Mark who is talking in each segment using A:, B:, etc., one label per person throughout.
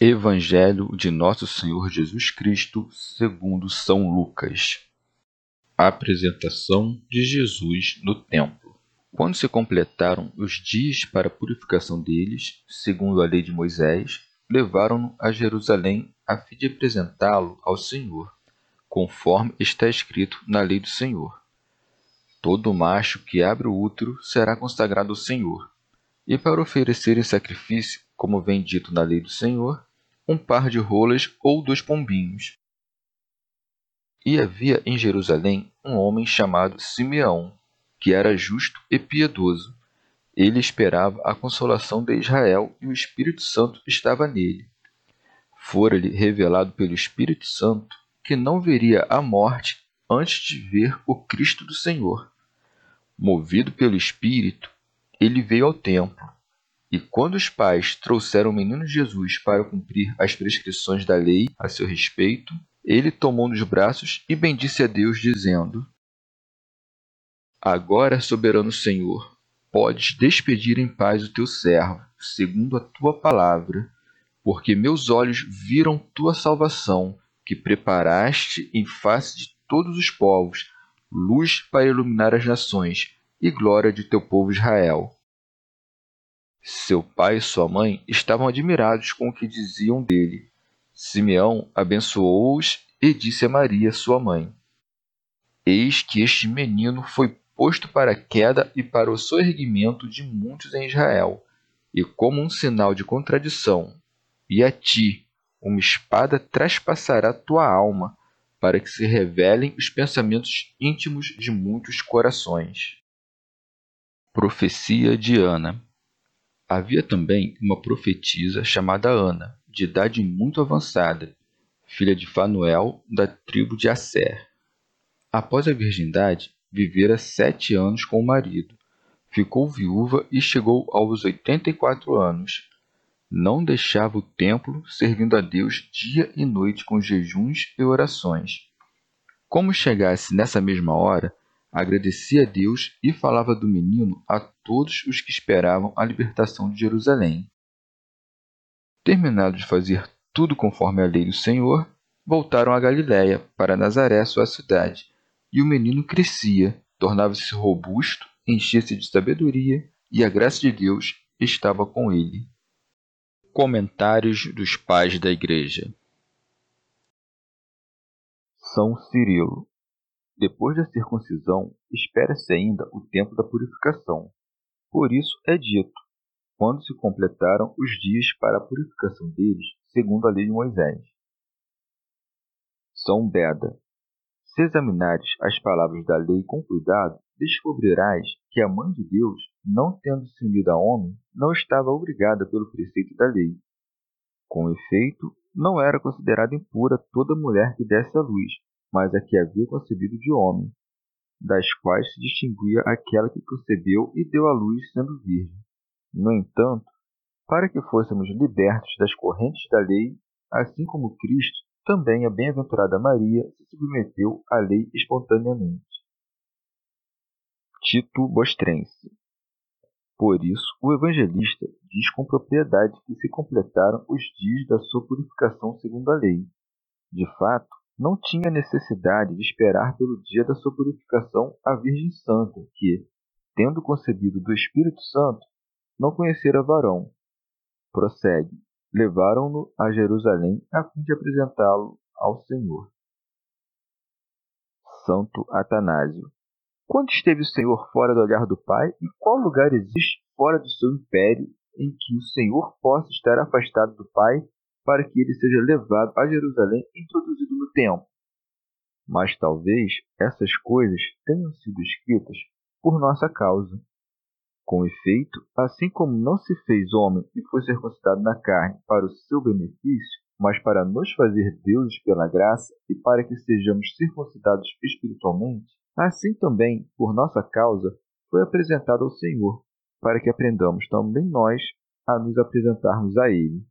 A: Evangelho de Nosso Senhor Jesus Cristo, segundo São Lucas. apresentação de Jesus no templo. Quando se completaram os dias para a purificação deles, segundo a lei de Moisés, levaram-no a Jerusalém a fim de apresentá-lo ao Senhor, conforme está escrito na lei do Senhor. Todo macho que abre o útero será consagrado ao Senhor, e para oferecer em sacrifício, como vem dito na lei do Senhor, um par de rolas ou dois pombinhos. E havia em Jerusalém um homem chamado Simeão, que era justo e piedoso. Ele esperava a consolação de Israel e o Espírito Santo estava nele. Fora-lhe revelado pelo Espírito Santo que não veria a morte antes de ver o Cristo do Senhor. Movido pelo Espírito, ele veio ao templo e quando os pais trouxeram o menino Jesus para cumprir as prescrições da lei a seu respeito, ele tomou nos braços e bendisse a Deus, dizendo: Agora, soberano Senhor, podes despedir em paz o teu servo, segundo a tua palavra, porque meus olhos viram tua salvação, que preparaste em face de todos os povos, luz para iluminar as nações e glória de teu povo Israel. Seu pai e sua mãe estavam admirados com o que diziam dele. Simeão abençoou-os e disse a Maria, sua mãe: Eis que este menino foi posto para a queda e para o soerguimento de muitos em Israel, e como um sinal de contradição, e a ti uma espada traspassará tua alma, para que se revelem os pensamentos íntimos de muitos corações. Profecia de Ana Havia também uma profetisa chamada Ana, de idade muito avançada, filha de Fanuel, da tribo de Asser. Após a virgindade, vivera sete anos com o marido. Ficou viúva e chegou aos oitenta e quatro anos. Não deixava o templo, servindo a Deus dia e noite com jejuns e orações. Como chegasse nessa mesma hora, agradecia a Deus e falava do menino a todos os que esperavam a libertação de Jerusalém. Terminado de fazer tudo conforme a lei do Senhor, voltaram a Galiléia, para Nazaré, sua cidade, e o menino crescia, tornava-se robusto, enchia-se de sabedoria, e a graça de Deus estava com ele. Comentários dos Pais da Igreja São Cirilo depois da circuncisão, espera-se ainda o tempo da purificação. Por isso é dito, quando se completaram os dias para a purificação deles, segundo a lei de Moisés. São Beda. Se examinares as palavras da lei com cuidado, descobrirás que a Mãe de Deus, não tendo se unido a homem, não estava obrigada pelo preceito da lei. Com efeito, não era considerada impura toda mulher que desse à luz, mas a que havia concebido de homem, das quais se distinguia aquela que concebeu e deu à luz sendo virgem. No entanto, para que fôssemos libertos das correntes da lei, assim como Cristo, também a bem-aventurada Maria se submeteu à lei espontaneamente. Tito Bostrense Por isso, o evangelista diz com propriedade que se completaram os dias da sua purificação segundo a lei. De fato, não tinha necessidade de esperar pelo dia da sua purificação a Virgem Santa, que, tendo concebido do Espírito Santo, não conhecera varão. Prossegue. levaram-no a Jerusalém a fim de apresentá-lo ao Senhor. Santo Atanásio. Quando esteve o Senhor fora do olhar do Pai, e qual lugar existe fora do seu império em que o Senhor possa estar afastado do Pai para que ele seja levado a Jerusalém e introduzido no templo? Mas talvez essas coisas tenham sido escritas por nossa causa. Com efeito, assim como não se fez homem e foi circuncidado na carne para o seu benefício, mas para nos fazer deuses pela graça e para que sejamos circuncidados espiritualmente, assim também, por nossa causa, foi apresentado ao Senhor, para que aprendamos também nós a nos apresentarmos a Ele.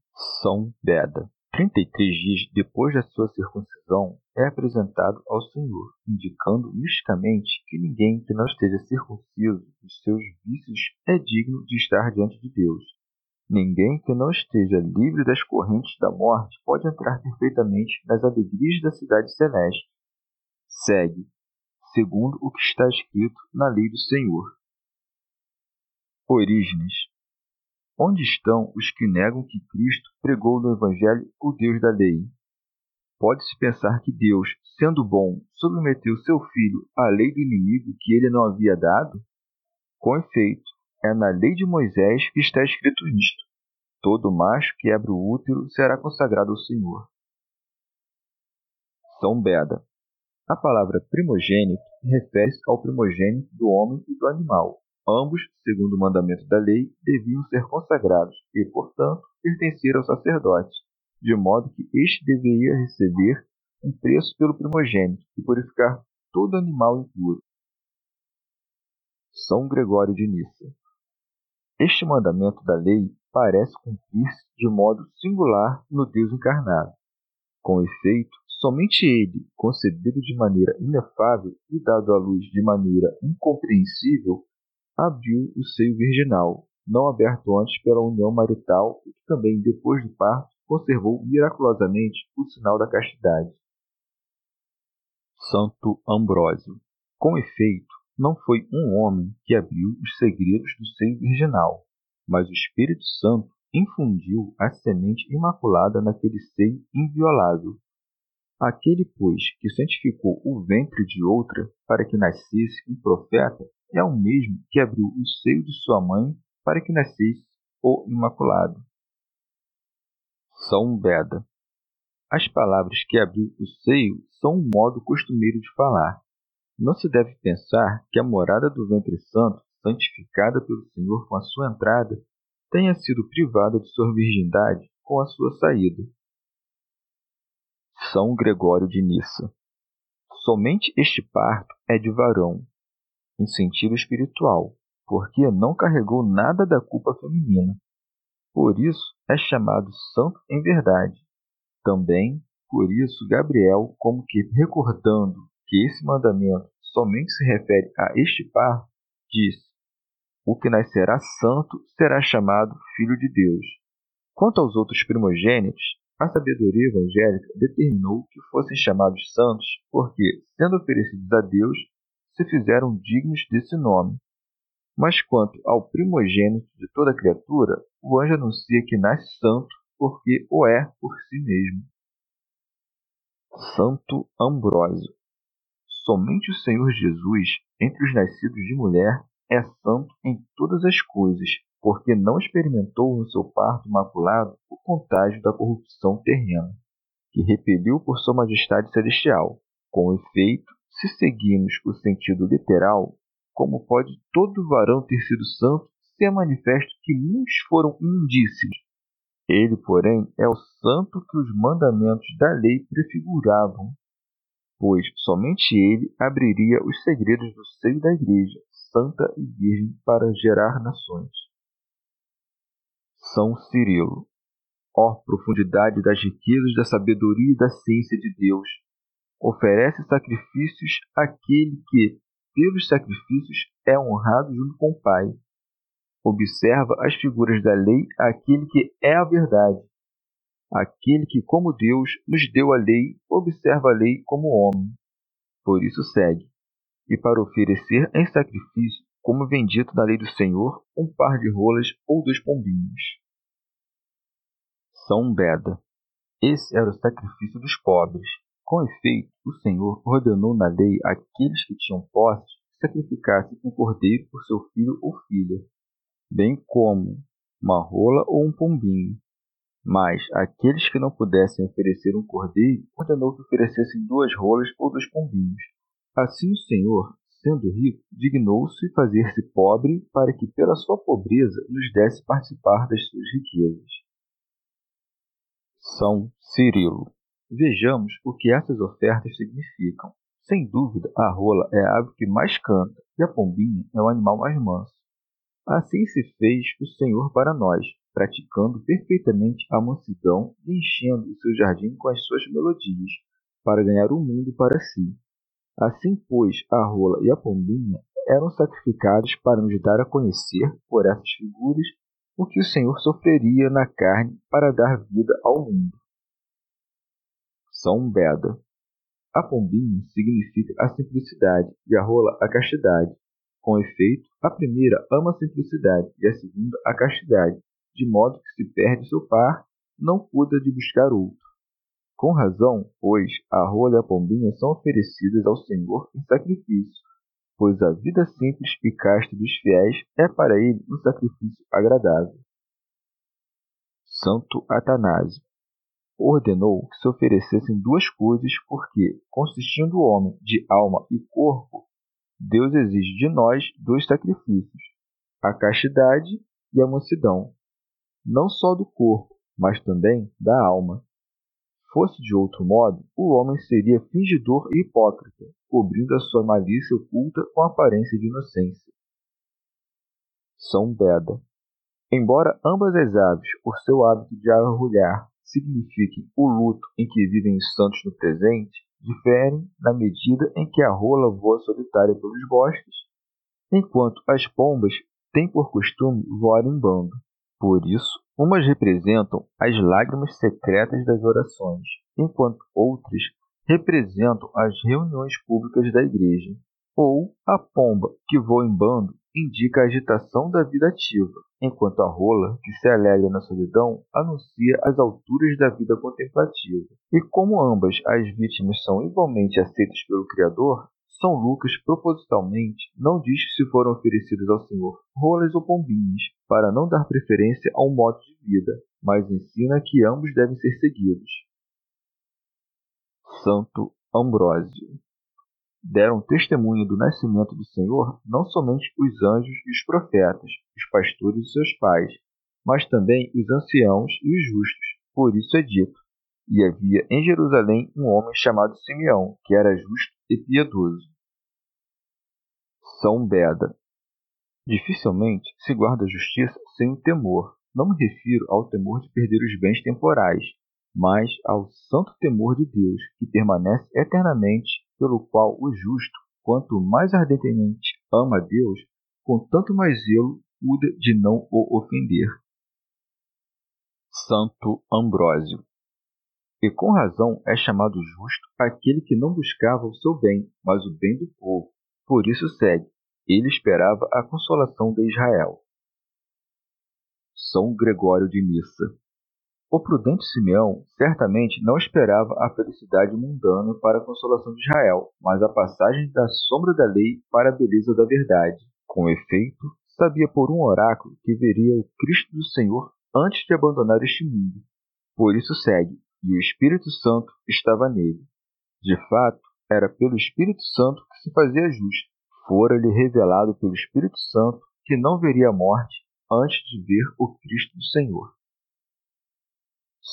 A: São Beda. 33 dias depois da sua circuncisão, é apresentado ao Senhor, indicando misticamente que ninguém que não esteja circunciso dos seus vícios é digno de estar diante de Deus. Ninguém que não esteja livre das correntes da morte pode entrar perfeitamente nas alegrias da cidade celeste. Segue, segundo o que está escrito na lei do Senhor. Orígenes. Onde estão os que negam que Cristo pregou no Evangelho o Deus da lei? Pode-se pensar que Deus, sendo bom, submeteu seu filho à lei do inimigo que ele não havia dado? Com efeito, é na lei de Moisés que está escrito isto: todo macho que abre o útero será consagrado ao Senhor. São Beda. A palavra primogênito refere-se ao primogênito do homem e do animal. Ambos, segundo o mandamento da lei, deviam ser consagrados e, portanto, pertencer ao sacerdote de modo que este deveria receber um preço pelo primogênito e purificar todo animal impuro. São Gregório de Nissa. Este mandamento da lei parece cumprir-se de modo singular no Deus encarnado. Com efeito, somente ele, concebido de maneira inefável e dado à luz de maneira incompreensível, abriu o seio virginal, não aberto antes pela união marital e que também, depois do parto, conservou miraculosamente o sinal da castidade. Santo Ambrósio. Com efeito, não foi um homem que abriu os segredos do seio virginal, mas o Espírito Santo infundiu a semente imaculada naquele seio inviolável. Aquele, pois, que santificou o ventre de outra para que nascesse um profeta, é o mesmo que abriu o seio de sua mãe para que nascesse o Imaculado. São Beda. As palavras que abriu o seio são um modo costumeiro de falar. Não se deve pensar que a morada do ventre santo, santificada pelo Senhor com a sua entrada, tenha sido privada de sua virgindade com a sua saída. São Gregório de Nissa. Somente este parto é de varão, em sentido espiritual, porque não carregou nada da culpa feminina. Por isso é chamado santo em verdade. Também, por isso, Gabriel, como que recordando que esse mandamento somente se refere a este par, diz: O que nascerá santo será chamado filho de Deus. Quanto aos outros primogênitos, a sabedoria evangélica determinou que fossem chamados santos porque, sendo oferecidos a Deus, se fizeram dignos desse nome. Mas quanto ao primogênito de toda criatura, o anjo anuncia que nasce santo porque o é por si mesmo. Santo Ambrósio. Somente o Senhor Jesus, entre os nascidos de mulher, é santo em todas as coisas, porque não experimentou no seu parto maculado o contágio da corrupção terrena, que repeliu por sua majestade celestial. Com efeito, se seguirmos o sentido literal, como pode todo varão ter sido santo, se é manifesto que muitos foram indícios. Ele, porém, é o santo que os mandamentos da lei prefiguravam, pois somente ele abriria os segredos do seio da Igreja, santa e virgem, para gerar nações. São Cirilo. Ó profundidade das riquezas da sabedoria e da ciência de Deus! Oferece sacrifícios àquele que, pelos sacrifícios é honrado junto com o Pai. Observa as figuras da lei aquele que é a verdade. Aquele que, como Deus, nos deu a lei, observa a lei como homem. Por isso segue. E para oferecer em sacrifício, como vem dito na lei do Senhor, um par de rolas ou dois pombinhos. São Beda. Esse era o sacrifício dos pobres. Com efeito, o Senhor ordenou na lei àqueles que tinham posses que sacrificassem um cordeiro por seu filho ou filha, bem como uma rola ou um pombinho. Mas aqueles que não pudessem oferecer um cordeiro, ordenou que oferecessem duas rolas ou dois pombinhos. Assim o Senhor, sendo rico, dignou-se fazer-se pobre para que pela sua pobreza nos desse participar das suas riquezas. São Cirilo. Vejamos o que essas ofertas significam. Sem dúvida, a rola é a ave que mais canta e a pombinha é o animal mais manso. Assim se fez o Senhor para nós, praticando perfeitamente a mansidão e enchendo o seu jardim com as suas melodias, para ganhar o mundo para si. Assim, pois, a rola e a pombinha eram sacrificados para nos dar a conhecer, por essas figuras, o que o Senhor sofreria na carne para dar vida ao mundo. São Beda. A pombinha significa a simplicidade e a rola a castidade. Com efeito, a primeira ama a simplicidade e a segunda a castidade, de modo que se perde seu par, não cuida de buscar outro. Com razão, pois, a rola e a pombinha são oferecidas ao Senhor em sacrifício, pois a vida simples e casta dos fiéis é para ele um sacrifício agradável. Santo Atanásio ordenou que se oferecessem duas coisas, porque, consistindo o homem de alma e corpo, Deus exige de nós dois sacrifícios: a castidade e a mansidão, não só do corpo, mas também da alma. Fosse de outro modo, o homem seria fingidor e hipócrita, cobrindo a sua malícia oculta com aparência de inocência. São Beda. Embora ambas as aves, por seu hábito de arrulhar, signifiquem o luto em que vivem os santos no presente, diferem na medida em que a rola voa solitária pelos bosques, enquanto as pombas têm por costume voar em bando. Por isso, umas representam as lágrimas secretas das orações, enquanto outras representam as reuniões públicas da igreja. Ou a pomba, que voa em bando, indica a agitação da vida ativa, enquanto a rola, que se alegra na solidão, anuncia as alturas da vida contemplativa. E como ambas as vítimas são igualmente aceitas pelo Criador, São Lucas propositalmente não diz que se foram oferecidas ao Senhor rolas ou pombinhas, para não dar preferência a um modo de vida, mas ensina que ambos devem ser seguidos. Santo Ambrósio deram testemunho do nascimento do Senhor não somente os anjos e os profetas, os pastores e seus pais, mas também os anciãos e os justos. Por isso é dito: E havia em Jerusalém um homem chamado Simeão, que era justo e piedoso. São Beda. Dificilmente se guarda a justiça sem o temor. Não me refiro ao temor de perder os bens temporais, mas ao santo temor de Deus, que permanece eternamente, pelo qual o justo, quanto mais ardentemente ama a Deus, com tanto mais zelo cuida de não o ofender. Santo Ambrósio. E com razão é chamado justo aquele que não buscava o seu bem, mas o bem do povo. Por isso segue. Ele esperava a consolação de Israel. São Gregório de Nissa. O prudente Simeão certamente não esperava a felicidade mundana para a consolação de Israel, mas a passagem da sombra da lei para a beleza da verdade. Com efeito, sabia por um oráculo que veria o Cristo do Senhor antes de abandonar este mundo. Por isso segue, e o Espírito Santo estava nele. De fato, era pelo Espírito Santo que se fazia justo. Fora-lhe revelado pelo Espírito Santo que não veria a morte antes de ver o Cristo do Senhor.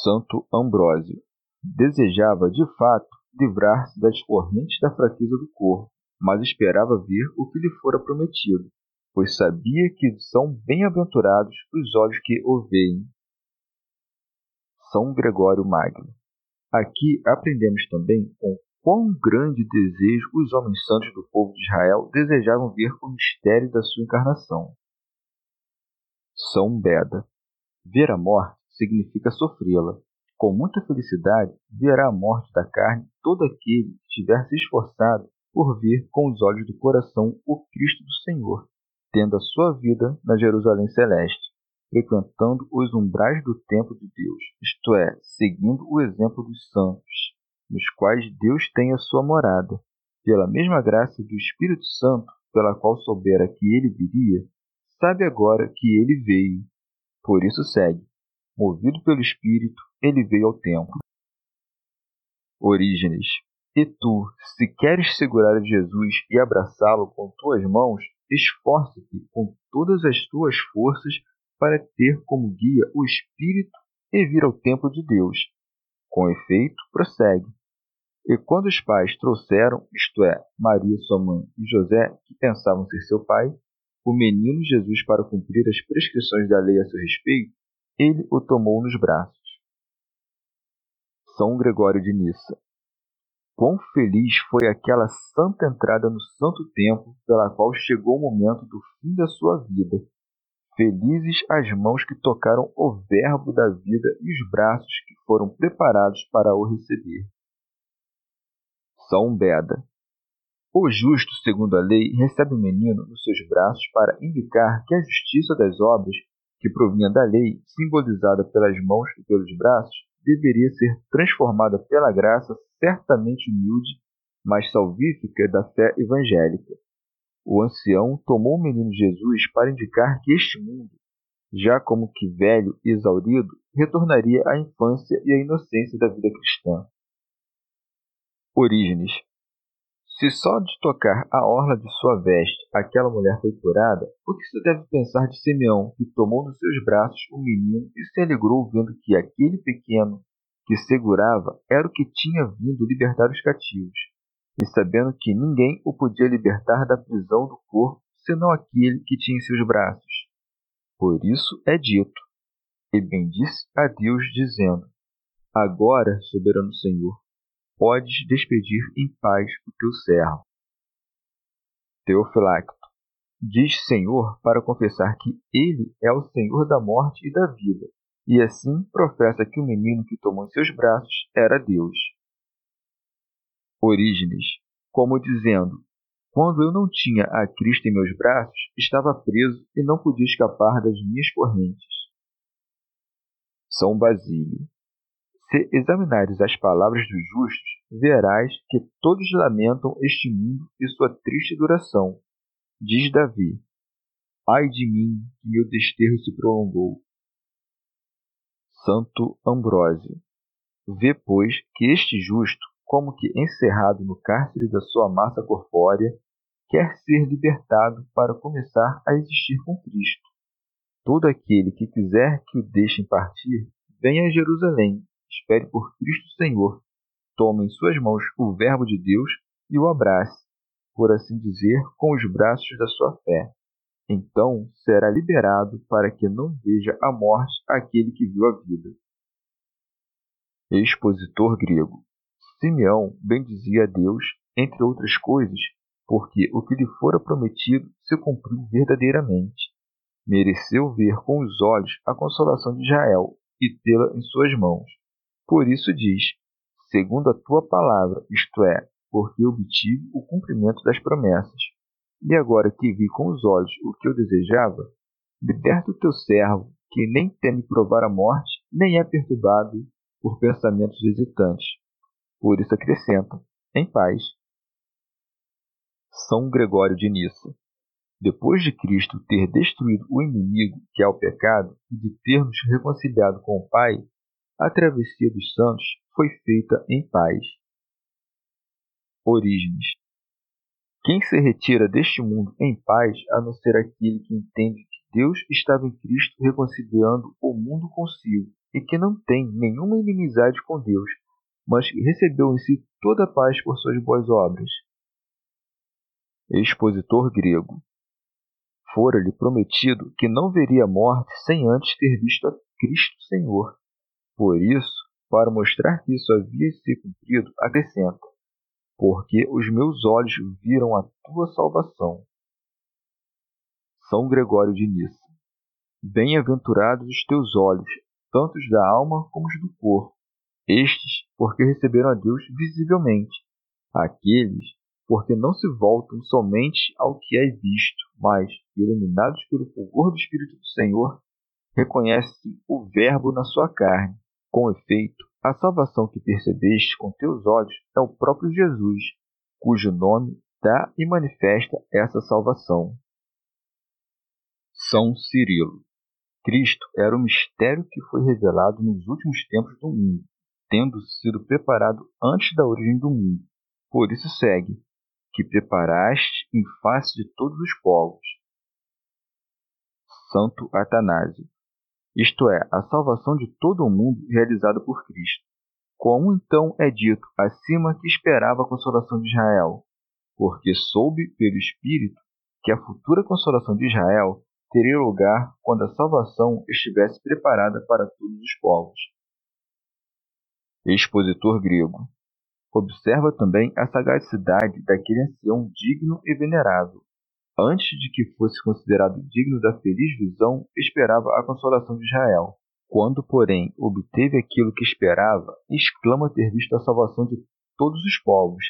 A: Santo Ambrósio. Desejava, de fato, livrar-se das correntes da fraqueza do corpo, mas esperava ver o que lhe fora prometido, pois sabia que são bem-aventurados os olhos que o veem. São Gregório Magno. Aqui aprendemos também com quão grande desejo os homens santos do povo de Israel desejavam ver o mistério da sua encarnação. São Beda. Ver a morte significa sofrê-la. Com muita felicidade, verá a morte da carne todo aquele que tiver se esforçado por ver com os olhos do coração o Cristo do Senhor, tendo a sua vida na Jerusalém celeste. frequentando os umbrais do templo de Deus, isto é, seguindo o exemplo dos santos, nos quais Deus tem a sua morada, pela mesma graça do Espírito Santo, pela qual soubera que ele viria, sabe agora que ele veio. Por isso segue. Movido pelo Espírito, ele veio ao templo. Orígenes, e tu, se queres segurar Jesus e abraçá-lo com tuas mãos, esforça-te com todas as tuas forças para ter como guia o Espírito e vir ao templo de Deus. Com efeito, prossegue. E quando os pais trouxeram, isto é, Maria, sua mãe, e José, que pensavam ser seu pai, o menino Jesus para cumprir as prescrições da lei a seu respeito, ele o tomou nos braços. São Gregório de Nissa. Quão feliz foi aquela santa entrada no santo templo pela qual chegou o momento do fim da sua vida Felizes as mãos que tocaram o Verbo da vida e os braços que foram preparados para o receber. São Beda. O justo, segundo a lei, recebe o menino nos seus braços para indicar que a justiça das obras, que provinha da lei, simbolizada pelas mãos e pelos braços, deveria ser transformada pela graça certamente humilde, mas salvífica da fé evangélica. O ancião tomou o menino Jesus para indicar que este mundo, já como que velho e exaurido, retornaria à infância e à inocência da vida cristã. Orígenes. Se só de tocar a orla de sua veste aquela mulher foi curada, o que se deve pensar de Simeão, que tomou nos seus braços o menino e se alegrou vendo que aquele pequeno que segurava era o que tinha vindo libertar os cativos? e sabendo que ninguém o podia libertar da prisão do corpo, senão aquele que tinha em seus braços. Por isso é dito, e bendisse a Deus, dizendo: Agora, soberano Senhor, podes despedir em paz o teu servo. Teofilacto diz Senhor para confessar que ele é o Senhor da morte e da vida, e assim professa que o menino que tomou em seus braços era Deus. Orígenes, como dizendo: Quando eu não tinha a Cristo em meus braços, estava preso e não podia escapar das minhas correntes. São Basílio. Se examinares as palavras dos justos, verás que todos lamentam este mundo e sua triste duração. Diz Davi: Ai de mim, que meu desterro se prolongou. Santo Ambrósio. Vê, pois, que este justo como que encerrado no cárcere da sua massa corpórea, quer ser libertado para começar a existir com Cristo. Todo aquele que quiser que o deixem partir, venha a Jerusalém, espere por Cristo Senhor, tome em suas mãos o Verbo de Deus e o abrace, por assim dizer, com os braços da sua fé. Então será liberado para que não veja a morte aquele que viu a vida. Expositor grego Simeão bendizia a Deus, entre outras coisas, porque o que lhe fora prometido se cumpriu verdadeiramente. Mereceu ver com os olhos a consolação de Israel e tê-la em suas mãos. Por isso diz: segundo a tua palavra, isto é, porque obtive o cumprimento das promessas. E agora que vi com os olhos o que eu desejava, liberta o teu servo, que nem teme provar a morte, nem é perturbado por pensamentos hesitantes. Por isso acrescenta, em paz. São Gregório de Nissa. Depois de Cristo ter destruído o inimigo, que é o pecado, e de ter nos reconciliado com o Pai, a travessia dos santos foi feita em paz. Orígenes. Quem se retira deste mundo em paz, a não ser aquele que entende que Deus estava em Cristo reconciliando o mundo consigo, e que não tem nenhuma inimizade com Deus, mas recebeu em si toda a paz por suas boas obras. Expositor grego. Fora-lhe prometido que não veria a morte sem antes ter visto a Cristo Senhor. Por isso, para mostrar que isso havia se cumprido, acrescenta: Porque os meus olhos viram a tua salvação. São Gregório de Nissa. Bem-aventurados os teus olhos, tanto os da alma como os do corpo, estes, porque receberam a Deus visivelmente. Aqueles, porque não se voltam somente ao que é visto, mas, iluminados pelo fulgor do Espírito do Senhor, reconhece o Verbo na sua carne. Com efeito, a salvação que percebeste com teus olhos é o próprio Jesus, cujo nome dá e manifesta essa salvação. São Cirilo. Cristo era o mistério que foi revelado nos últimos tempos do mundo, tendo sido preparado antes da origem do mundo. Por isso segue, que preparaste em face de todos os povos. Santo Atanásio isto é, a salvação de todo o mundo realizada por Cristo. Como então é dito acima que esperava a consolação de Israel? Porque soube pelo Espírito que a futura consolação de Israel teria lugar quando a salvação estivesse preparada para todos os povos. Expositor grego. Observa também a sagacidade daquele ancião digno e venerável, antes de que fosse considerado digno da feliz visão, esperava a consolação de Israel. Quando, porém, obteve aquilo que esperava, exclama ter visto a salvação de todos os povos,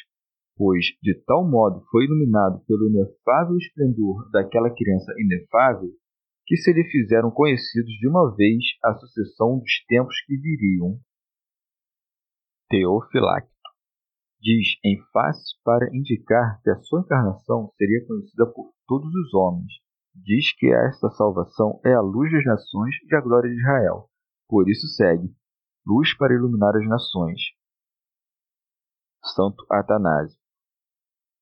A: pois de tal modo foi iluminado pelo inefável esplendor daquela criança inefável, que se lhe fizeram conhecidos de uma vez a sucessão dos tempos que viriam. Teofilacto diz em face para indicar que a sua encarnação seria conhecida por todos os homens. Diz que esta salvação é a luz das nações e a glória de Israel. Por isso segue: luz para iluminar as nações. Santo Atanásio.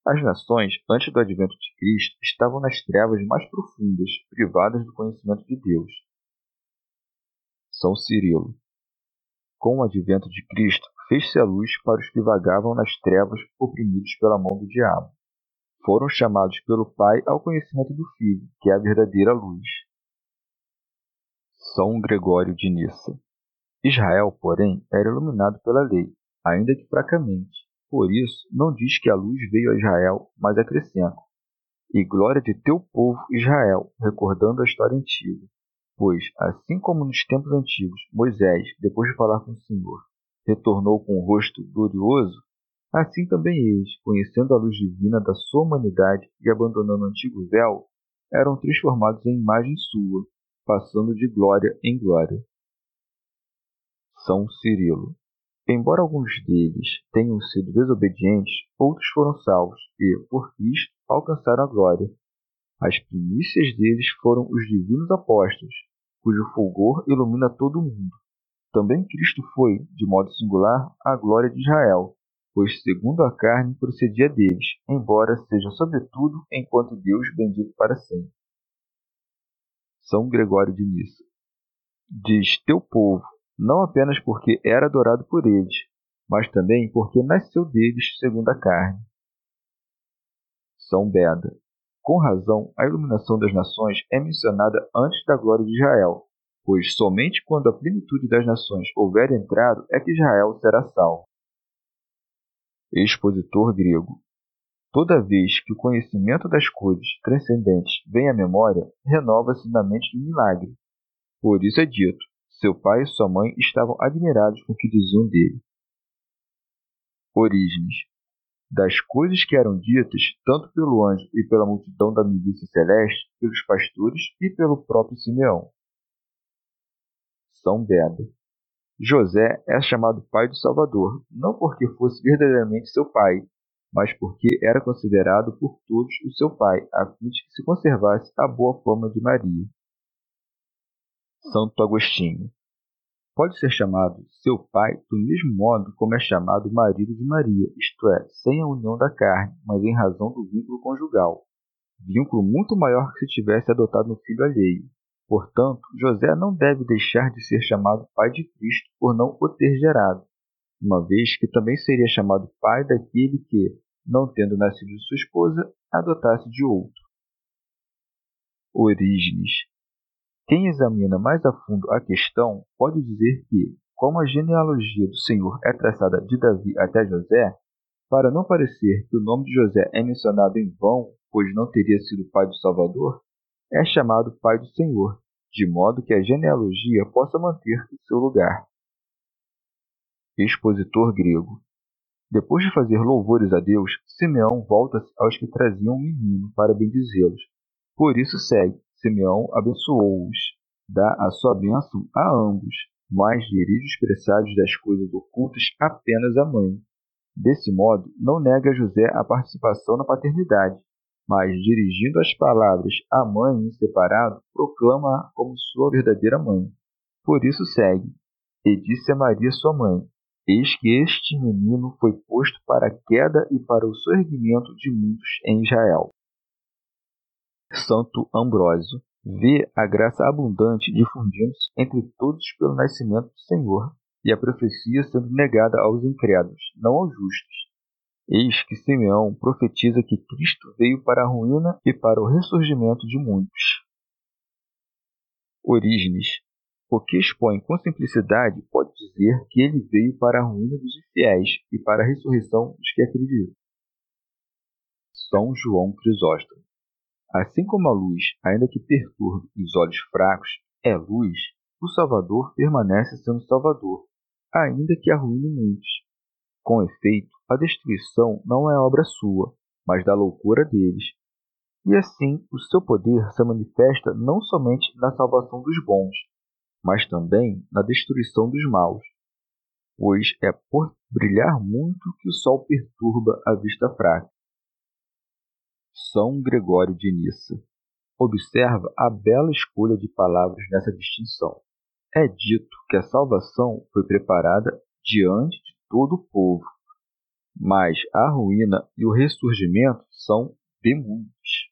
A: As nações, antes do advento de Cristo, estavam nas trevas mais profundas, privadas do conhecimento de Deus. São Cirilo. Com o advento de Cristo, fez-se a luz para os que vagavam nas trevas, oprimidos pela mão do diabo. Foram chamados pelo Pai ao conhecimento do Filho, que é a verdadeira luz. São Gregório de Nissa. Israel, porém, era iluminado pela lei, ainda que fracamente. Por isso, não diz que a luz veio a Israel, mas acrescenta: E glória de teu povo Israel, recordando a história antiga. Pois, assim como nos tempos antigos, Moisés, depois de falar com o Senhor, retornou com o rosto glorioso, assim também eles, conhecendo a luz divina da sua humanidade e abandonando o antigo véu, eram transformados em imagem sua, passando de glória em glória. São Cirilo. Embora alguns deles tenham sido desobedientes, outros foram salvos e, por Cristo, alcançaram a glória. As primícias deles foram os divinos apóstolos, cujo fulgor ilumina todo o mundo. Também Cristo foi, de modo singular, a glória de Israel, pois segundo a carne procedia deles, embora seja sobretudo enquanto Deus bendito para sempre. São Gregório de Nissa. Diz teu povo, não apenas porque era adorado por eles, mas também porque nasceu deles segundo a carne. São Beda. Com razão, a iluminação das nações é mencionada antes da glória de Israel, pois somente quando a plenitude das nações houver entrado é que Israel será salvo. Expositor grego. Toda vez que o conhecimento das coisas transcendentes vem à memória, renova-se na mente do milagre. Por isso é dito: seu pai e sua mãe estavam admirados com o que diziam dele. Orígenes. Das coisas que eram ditas, tanto pelo anjo e pela multidão da milícia celeste, pelos pastores e pelo próprio Simeão. São Beda. José é chamado pai do Salvador, não porque fosse verdadeiramente seu pai, mas porque era considerado por todos o seu pai, a fim de que se conservasse a boa fama de Maria. Santo Agostinho. Pode ser chamado seu pai do mesmo modo como é chamado marido de Maria, isto é, sem a união da carne, mas em razão do vínculo conjugal. Vínculo muito maior que se tivesse adotado um filho alheio. Portanto, José não deve deixar de ser chamado pai de Cristo por não o ter gerado, uma vez que também seria chamado pai daquele que, não tendo nascido de sua esposa, adotasse de outro. Orígenes. Quem examina mais a fundo a questão pode dizer que, como a genealogia do Senhor é traçada de Davi até José, para não parecer que o nome de José é mencionado em vão, pois não teria sido pai do Salvador, é chamado Pai do Senhor, de modo que a genealogia possa manter o seu lugar. Expositor grego. Depois de fazer louvores a Deus, Simeão volta-se aos que traziam o menino para bendizê-los. Por isso segue: Simeão abençoou-os. dá a sua bênção a ambos, mas dirige os presságios das coisas ocultas apenas à mãe. Desse modo, não nega a José a participação na paternidade, mas, dirigindo as palavras à mãe em separado, proclama-a como sua verdadeira mãe. Por isso segue: E disse a Maria, sua mãe: Eis que este menino foi posto para a queda e para o soerguimento de muitos em Israel. Santo Ambrósio vê a graça abundante difundindo-se entre todos pelo nascimento do Senhor e a profecia sendo negada aos incrédulos, não aos justos. Eis que Simeão profetiza que Cristo veio para a ruína e para o ressurgimento de muitos. Orígenes, o que expõe com simplicidade pode dizer que ele veio para a ruína dos infiéis e para a ressurreição dos que acreditam. São João Crisóstomo. Assim como a luz, ainda que perturbe os olhos fracos, é luz, o Salvador permanece sendo Salvador, ainda que arruine muitos. Com efeito, a destruição não é obra sua, mas da loucura deles. E assim, o seu poder se manifesta não somente na salvação dos bons, mas também na destruição dos maus. Pois é por brilhar muito que o sol perturba a vista fraca. São Gregório de Nissa. Observa a bela escolha de palavras nessa distinção. É dito que a salvação foi preparada diante de todo o povo, mas a ruína e o ressurgimento são de muitos.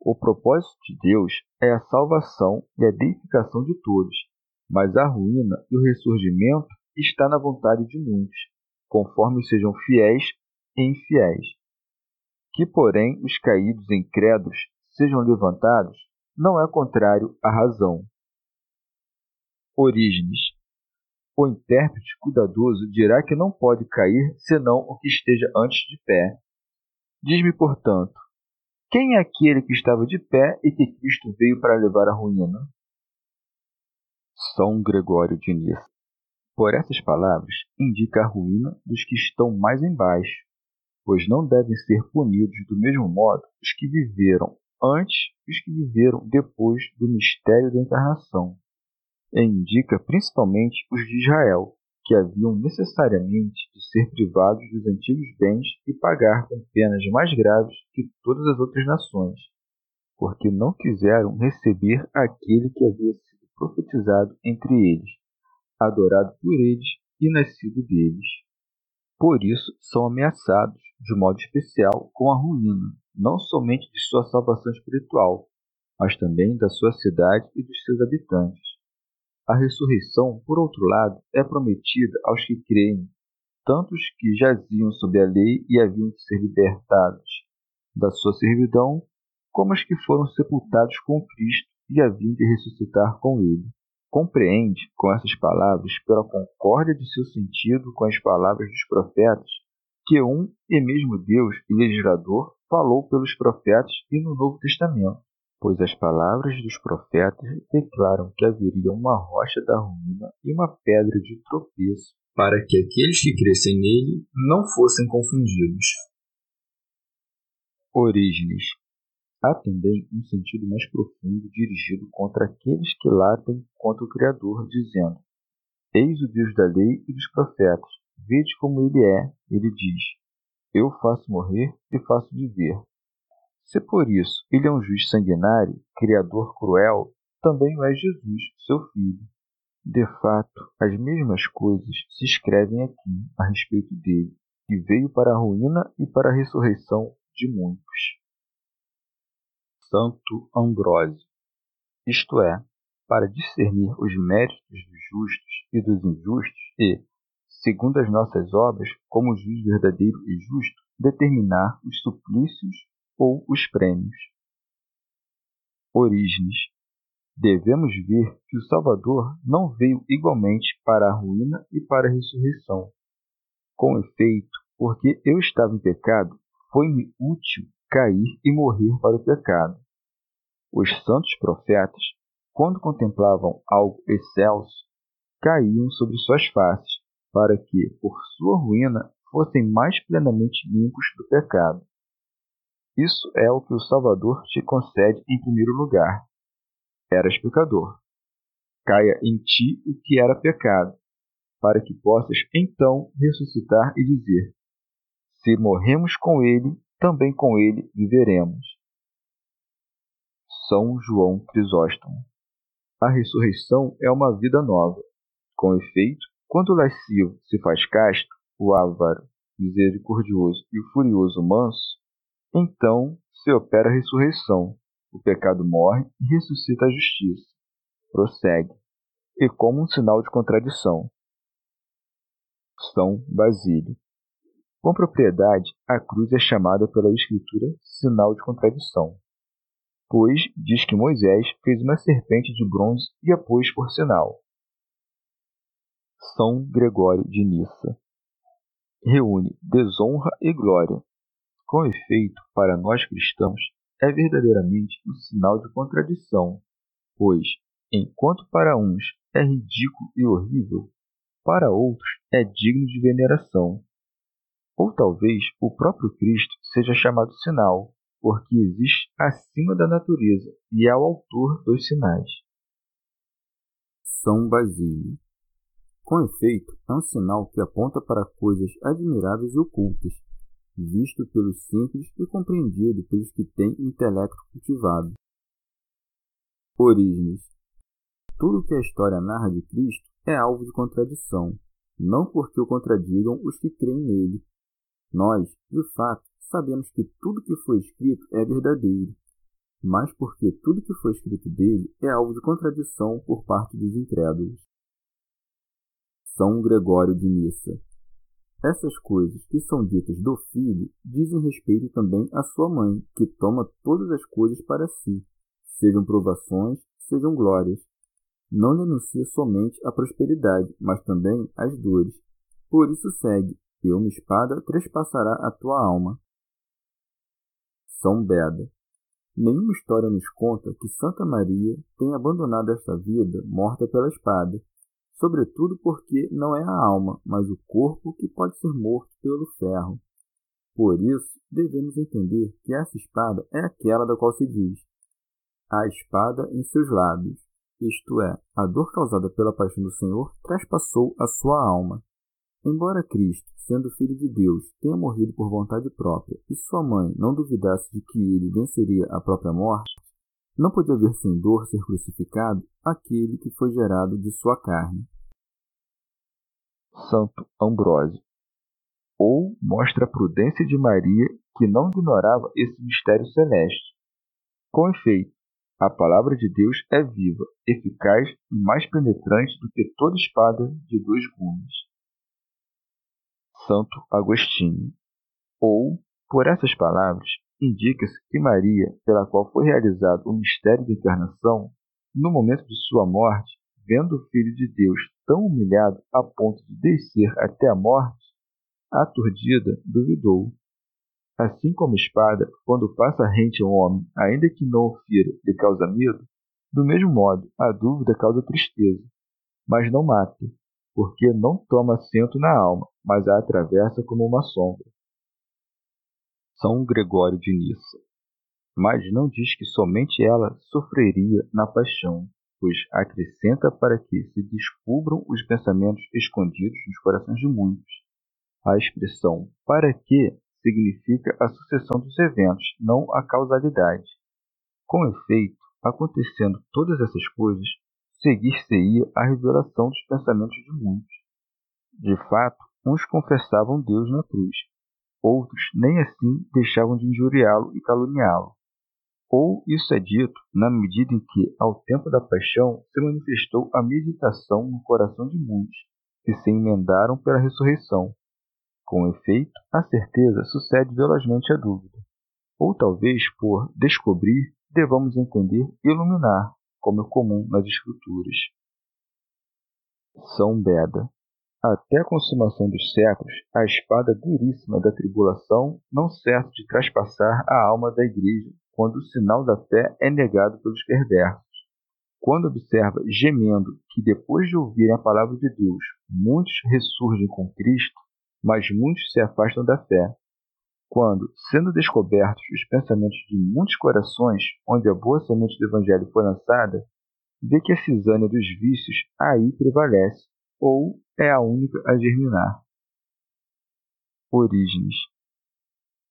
A: O propósito de Deus é a salvação e a deificação de todos, mas a ruína e o ressurgimento está na vontade de muitos, conforme sejam fiéis e infiéis. Que, porém, os caídos em credos sejam levantados não é contrário à razão. Orígenes. O intérprete cuidadoso dirá que não pode cair senão o que esteja antes de pé. Diz-me, portanto, quem é aquele que estava de pé e que Cristo veio para levar à ruína? São Gregório de Nissa. Por essas palavras, indica a ruína dos que estão mais embaixo, pois não devem ser punidos do mesmo modo os que viveram antes e os que viveram depois do mistério da encarnação. E indica principalmente os de Israel, que haviam necessariamente de ser privados dos antigos bens e pagar com penas mais graves que todas as outras nações, porque não quiseram receber aquele que havia sido profetizado entre eles, adorado por eles e nascido deles. Por isso são ameaçados, de modo especial, com a ruína, não somente de sua salvação espiritual, mas também da sua cidade e dos seus habitantes. A ressurreição, por outro lado, é prometida aos que creem, tanto os que jaziam sob a lei e haviam de ser libertados da sua servidão, como os que foram sepultados com Cristo e haviam de ressuscitar com ele. Compreende, com essas palavras, pela concórdia de seu sentido com as palavras dos profetas, que um e mesmo Deus e legislador falou pelos profetas e no Novo Testamento, pois as palavras dos profetas declaram que haveria uma rocha da ruína e uma pedra de tropeço, para que aqueles que crescem nele não fossem confundidos. Orígenes Há também um sentido mais profundo dirigido contra aqueles que latem contra o Criador, dizendo: Eis o Deus da lei e dos profetas, vede como ele é, ele diz: Eu faço morrer e faço viver. Se por isso ele é um juiz sanguinário, criador cruel, também o é Jesus, seu filho. De fato, as mesmas coisas se escrevem aqui a respeito dele, que veio para a ruína e para a ressurreição de muitos. Santo Ambrósio, isto é, para discernir os méritos dos justos e dos injustos e, segundo as nossas obras, como juiz verdadeiro e justo, determinar os suplícios ou os prêmios. Orígenes. Devemos ver que o Salvador não veio igualmente para a ruína e para a ressurreição. Com efeito, porque eu estava em pecado, foi-me útil cair e morrer para o pecado. Os santos profetas, quando contemplavam algo excelso, caíam sobre suas faces, para que, por sua ruína, fossem mais plenamente limpos do pecado. Isso é o que o Salvador te concede em primeiro lugar. Eras pecador, caia em ti o que era pecado, para que possas então ressuscitar e dizer: Se morremos com ele, também com ele viveremos. São João Crisóstomo. A ressurreição é uma vida nova. Com efeito, quando o lascivo se faz casto, o avaro, misericordioso e o furioso manso, então se opera a ressurreição, o pecado morre e ressuscita a justiça. Prossegue. E como um sinal de contradição. São Basílio. Com propriedade, a cruz é chamada pela Escritura sinal de contradição, pois diz que Moisés fez uma serpente de bronze e a pôs por sinal. São Gregório de Nissa. Reúne desonra e glória. Com efeito, para nós cristãos, é verdadeiramente um sinal de contradição, pois, enquanto para uns é ridículo e horrível, para outros é digno de veneração. Ou talvez o próprio Cristo seja chamado sinal, porque existe acima da natureza e é o autor dos sinais.
B: São Basílio. Com efeito, é um sinal que aponta para coisas admiráveis e ocultas, visto pelos simples e compreendido pelos que têm intelecto cultivado. Orígenes. Tudo que a história narra de Cristo é alvo de contradição, não porque o contradigam os que creem nele. Nós, de fato, sabemos que tudo que foi escrito é verdadeiro, mas porque tudo que foi escrito dele é alvo de contradição por parte dos incrédulos. São Gregório de Nissa essas coisas que são ditas do filho dizem respeito também à sua mãe, que toma todas as coisas para si, sejam provações, sejam glórias. Não lhe anuncia somente a prosperidade, mas também as dores. Por isso segue, e uma espada trespassará a tua alma. São Beda. Nenhuma história nos conta que Santa Maria tenha abandonado esta vida morta pela espada, sobretudo porque não é a alma, mas o corpo que pode ser morto pelo ferro. Por isso, devemos entender que essa espada é aquela da qual se diz: a espada em seus lábios, isto é, a dor causada pela paixão do Senhor traspassou a sua alma. Embora Cristo, sendo Filho de Deus, tenha morrido por vontade própria e sua mãe não duvidasse de que ele venceria a própria morte, não podia haver sem dor ser crucificado aquele que foi gerado de sua carne.
A: Santo Ambrósio. Ou mostra a prudência de Maria, que não ignorava esse mistério celeste. Com efeito, a palavra de Deus é viva, eficaz e mais penetrante do que toda espada de dois gumes. Santo Agostinho. Ou, por essas palavras, indica-se que Maria, pela qual foi realizado o mistério da encarnação, no momento de sua morte, vendo o Filho de Deus tão humilhado a ponto de descer até a morte, aturdida, duvidou. Assim como a espada, quando passa rente a um homem, ainda que não o fira, lhe causa medo, do mesmo modo, a dúvida causa tristeza, mas não mata, porque não toma assento na alma, mas a atravessa como uma sombra. São Gregório de Nissa. Mas não diz que somente ela sofreria na paixão, pois acrescenta para que se descubram os pensamentos escondidos nos corações de muitos. A expressão para que significa a sucessão dos eventos, não a causalidade. Com efeito, acontecendo todas essas coisas, seguir-se-ia a revelação dos pensamentos de muitos. De fato, uns confessavam Deus na cruz, outros nem assim deixavam de injuriá-lo e caluniá-lo. Ou isso é dito na medida em que, ao tempo da paixão, se manifestou a meditação no coração de muitos, que se emendaram pela ressurreição. Com efeito, a certeza sucede velozmente à dúvida. Ou talvez por descobrir, devamos entender iluminar, como é comum nas Escrituras. São Beda até a consumação dos séculos, a espada duríssima da tribulação não cessa de traspassar a alma da Igreja quando o sinal da fé é negado pelos perversos. Quando observa, gemendo, que depois de ouvirem a palavra de Deus, muitos ressurgem com Cristo, mas muitos se afastam da fé. Quando, sendo descobertos os pensamentos de muitos corações, onde a boa semente do Evangelho foi lançada, vê que a cisânia dos vícios aí prevalece, ou é a única a germinar. Orígenes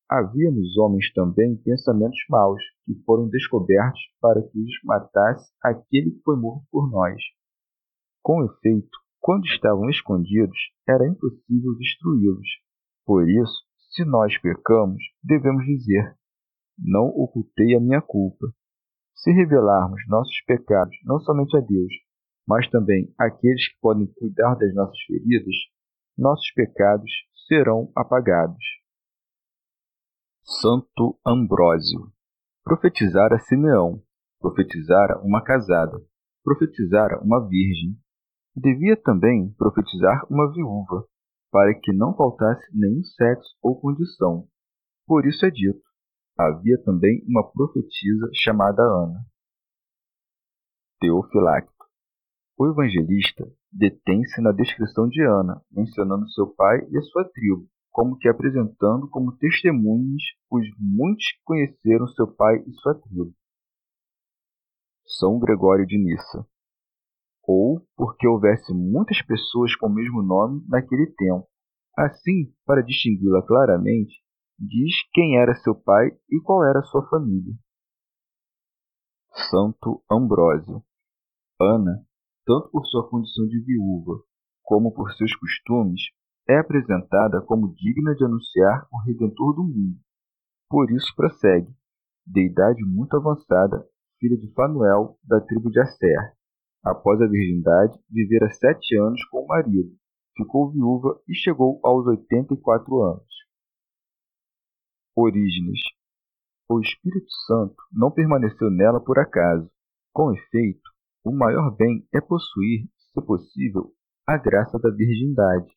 A: Havia nos homens também pensamentos maus, que foram descobertos para que os matasse aquele que foi morto por nós. Com efeito, quando estavam escondidos, era impossível destruí-los. Por isso, se nós pecamos, devemos dizer: Não ocultei a minha culpa. Se revelarmos nossos pecados não somente a Deus, mas também àqueles que podem cuidar das nossas feridas, nossos pecados serão apagados. Santo Ambrósio profetizara Simeão, profetizara uma casada, profetizara uma virgem. Devia também profetizar uma viúva, para que não faltasse nenhum sexo ou condição. Por isso é dito: havia também uma profetisa chamada Ana. Teofilacto. O evangelista detém-se na descrição de Ana, mencionando seu pai e a sua tribo, como que apresentando como testemunhas os muitos que conheceram seu pai e sua tribo. São Gregório de Nissa. Ou porque houvesse muitas pessoas com o mesmo nome naquele tempo. Assim, para distingui-la claramente, diz quem era seu pai e qual era sua família. Santo Ambrósio. Ana, tanto por sua condição de viúva como por seus costumes, é apresentada como digna de anunciar o Redentor do mundo. Por isso prossegue, de idade muito avançada, filha de Fanuel, da tribo de Asser. Após a virgindade, vivera sete anos com o marido, ficou viúva e chegou aos oitenta e quatro anos. Orígenes O Espírito Santo não permaneceu nela por acaso. Com efeito, o maior bem é possuir, se possível, a graça da virgindade.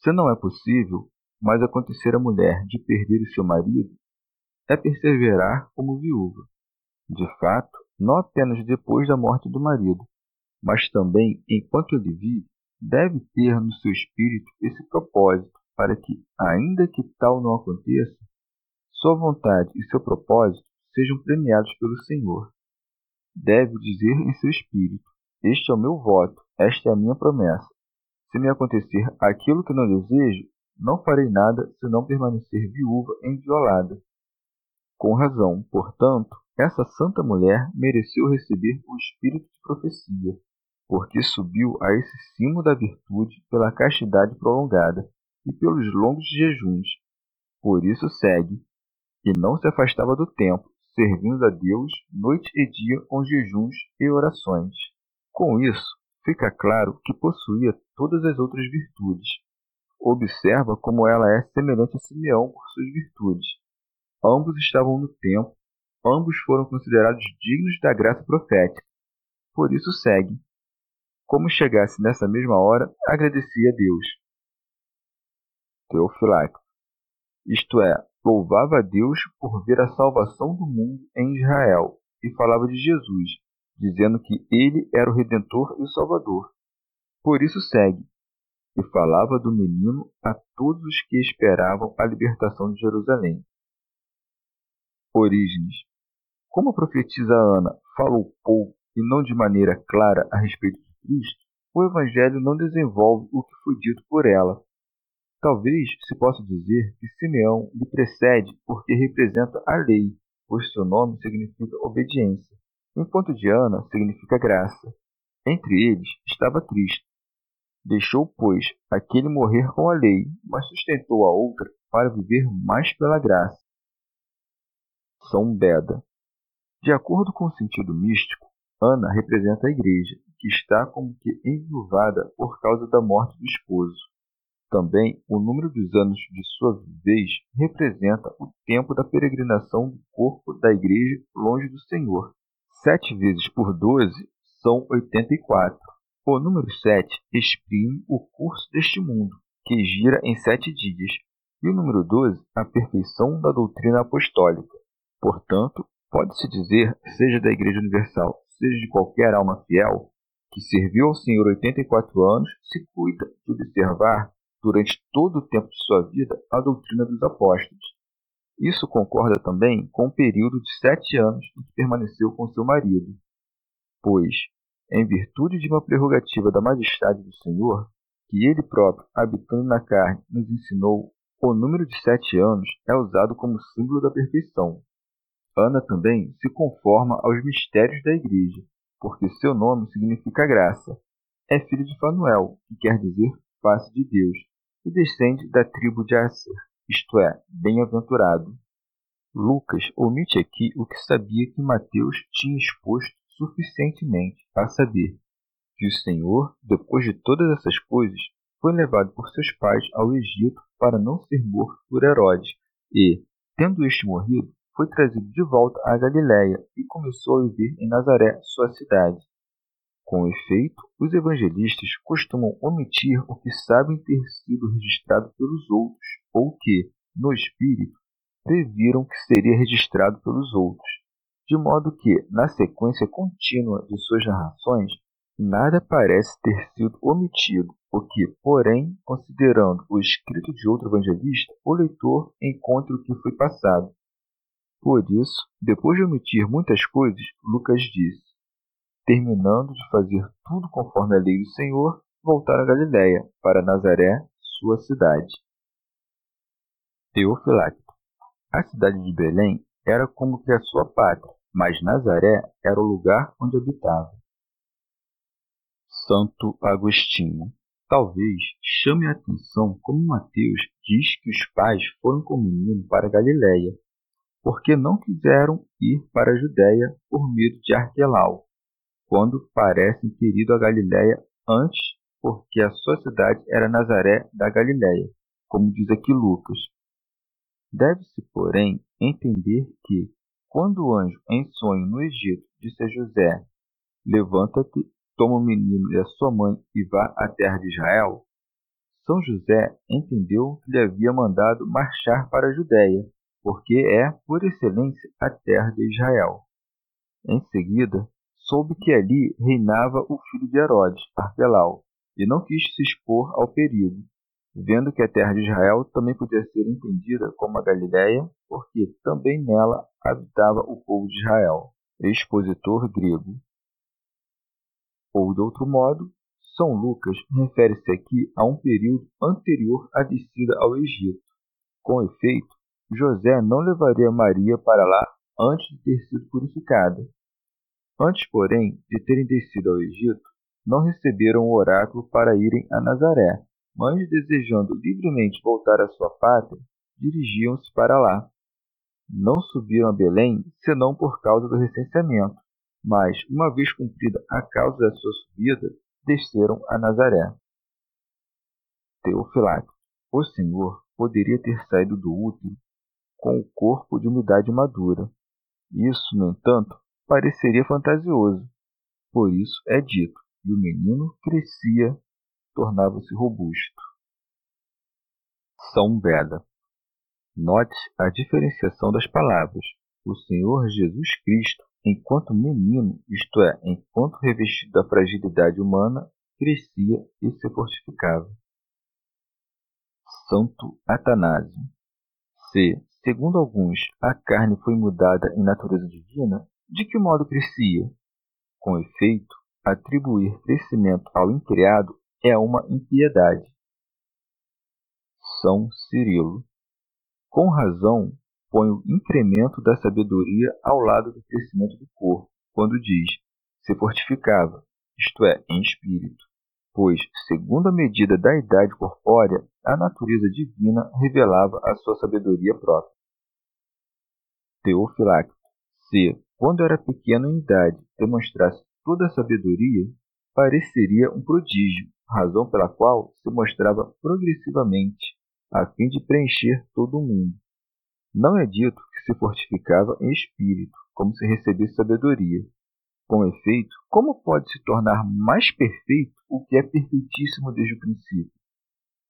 A: Se não é possível mais acontecer à mulher de perder o seu marido, é perseverar como viúva. De fato, não apenas depois da morte do marido, mas também enquanto ele vive, deve ter no seu espírito esse propósito, para que, ainda que tal não aconteça, sua vontade e seu propósito sejam premiados pelo Senhor. Deve dizer em seu espírito: Este é o meu voto, esta é a minha promessa. Se me acontecer aquilo que não desejo, não farei nada senão permanecer viúva inviolada. Com razão, portanto, essa santa mulher mereceu receber o espírito de profecia, porque subiu a esse cimo da virtude pela castidade prolongada e pelos longos jejuns. Por isso segue, e não se afastava do templo, servindo a Deus noite e dia com jejuns e orações. Com isso, fica claro que possuía todas as outras virtudes. Observa como ela é semelhante a Simeão por suas virtudes. Ambos estavam no templo, ambos foram considerados dignos da graça profética. Por isso segue. Como chegasse nessa mesma hora, agradecia a Deus. Teofilacto. Isto é, louvava a Deus por ver a salvação do mundo em Israel e falava de Jesus, dizendo que ele era o Redentor e o Salvador. Por isso segue, e falava do menino a todos os que esperavam a libertação de Jerusalém. Orígenes. Como a profetisa Ana falou pouco e não de maneira clara a respeito de Cristo, o Evangelho não desenvolve o que foi dito por ela. Talvez se possa dizer que Simeão lhe precede porque representa a lei, pois seu nome significa obediência enquanto Diana significa graça. Entre eles estava Cristo. Deixou, pois, aquele morrer com a lei, mas sustentou a outra para viver mais pela graça. São Beda. De acordo com o sentido místico, Ana representa a igreja, que está como que enviuvada por causa da morte do esposo. Também o número dos anos de sua vez representa o tempo da peregrinação do corpo da igreja longe do Senhor, Sete vezes por doze são oitenta e quatro. O número sete exprime o curso deste mundo, que gira em sete dias, e o número doze a perfeição da doutrina apostólica. Portanto, pode-se dizer, seja da Igreja Universal, seja de qualquer alma fiel, que serviu ao Senhor 84 anos, se cuida de observar, durante todo o tempo de sua vida, a doutrina dos apóstolos, isso concorda também com o período de sete anos em que permaneceu com seu marido, pois, em virtude de uma prerrogativa da majestade do Senhor, que ele próprio, habitando na carne, nos ensinou, o número de sete anos é usado como símbolo da perfeição. Ana também se conforma aos mistérios da Igreja, porque seu nome significa graça. É filho de Fanuel, que quer dizer face de Deus, e descende da tribo de Aser, isto é, bem-aventurado. Lucas omite aqui o que sabia que Mateus tinha exposto suficientemente, a saber, que o Senhor, depois de todas essas coisas, foi levado por seus pais ao Egito para não ser morto por Herodes, e, tendo este morrido, foi trazido de volta à Galiléia e começou a viver em Nazaré, sua cidade. Com efeito, os evangelistas costumam omitir o que sabem ter sido registrado pelos outros, ou que, no espírito, previram que seria registrado pelos outros, de modo que, na sequência contínua de suas narrações, nada parece ter sido omitido, o que, porém, considerando o escrito de outro evangelista, o leitor encontra o que foi passado. Por isso, depois de omitir muitas coisas, Lucas disse: terminando de fazer tudo conforme a lei do Senhor, voltaram a Galiléia, para Nazaré, sua cidade. Teofilacto. A cidade de Belém era como que a sua pátria, mas Nazaré era o lugar onde habitava. Santo Agostinho. Talvez chame a atenção como Mateus diz que os pais foram com o menino para Galiléia, porque não quiseram ir para a Judéia por medo de Arquelau, quando parecem ter ido a Galiléia antes, porque a sua cidade era Nazaré da Galiléia, como diz aqui Lucas. Deve-se, porém, entender que, quando o anjo em sonho no Egito disse a José: Levanta-te, toma o menino e a sua mãe e vá à terra de Israel, São José entendeu que lhe havia mandado marchar para a Judéia, porque é, por excelência, a terra de Israel. Em seguida, soube que ali reinava o filho de Herodes, Arquelau, e não quis se expor ao perigo, vendo que a terra de Israel também podia ser entendida como a Galiléia, porque também nela habitava o povo de Israel. Expositor grego. Ou de outro modo, São Lucas refere-se aqui a um período anterior à descida ao Egito. Com efeito, José não levaria Maria para lá antes de ter sido purificada, Antes, porém, de terem descido ao Egito, não receberam o oráculo para irem a Nazaré, mas, desejando livremente voltar à sua pátria, dirigiam-se para lá. Não subiram a Belém senão por causa do recenseamento, mas, uma vez cumprida a causa da sua subida, desceram a Nazaré. Teofilato. O Senhor poderia ter saído do útero com o corpo de umidade madura. Isso, no entanto, pareceria fantasioso. Por isso é dito, e o menino crescia, tornava-se robusto. São Beda. Note a diferenciação das palavras. O Senhor Jesus Cristo, enquanto menino, isto é, enquanto revestido da fragilidade humana, crescia e se fortificava. Santo Atanásio. Se, segundo alguns, a carne foi mudada em natureza divina, de que modo crescia? Com efeito, atribuir crescimento ao incriado é uma impiedade. São Cirilo. Com razão, põe o incremento da sabedoria ao lado do crescimento do corpo, quando diz: se fortificava, isto é, em espírito. Pois, segundo a medida da idade corpórea, a natureza divina revelava a sua sabedoria própria. Teofilacto. Se, quando era pequeno em idade, demonstrasse toda a sabedoria, pareceria um prodígio, razão pela qual se mostrava progressivamente, a fim de preencher todo o mundo. Não é dito que se fortificava em espírito, como se recebesse sabedoria. Com efeito, como pode se tornar mais perfeito o que é perfeitíssimo desde o princípio?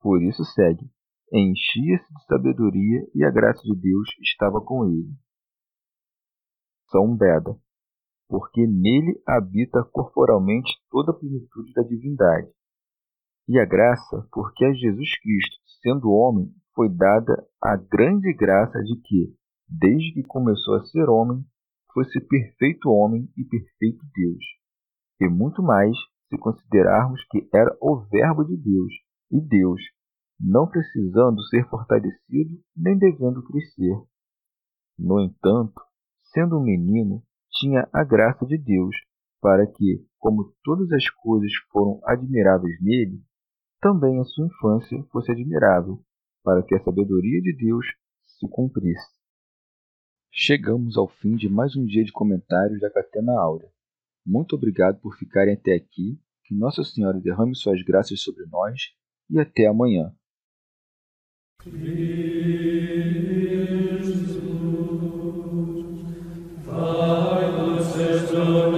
A: Por isso segue: enchia-se de sabedoria e a graça de Deus estava com ele. São Beda, porque nele habita corporalmente toda a plenitude da divindade. E a graça, porque a Jesus Cristo, sendo homem, foi dada a grande graça de que, desde que começou a ser homem, fosse perfeito homem e perfeito Deus. e muito mais se considerarmos que era o Verbo de Deus e Deus, não precisando ser fortalecido nem devendo crescer. No entanto, sendo um menino, tinha a graça de Deus para que, como todas as coisas foram admiráveis nele, também a sua infância fosse admirável, para que a sabedoria de Deus se cumprisse. Chegamos ao fim de mais um dia de comentários da Catena Áurea. Muito obrigado por ficarem até aqui, que Nossa Senhora derrame suas graças sobre nós e até amanhã. Senhor.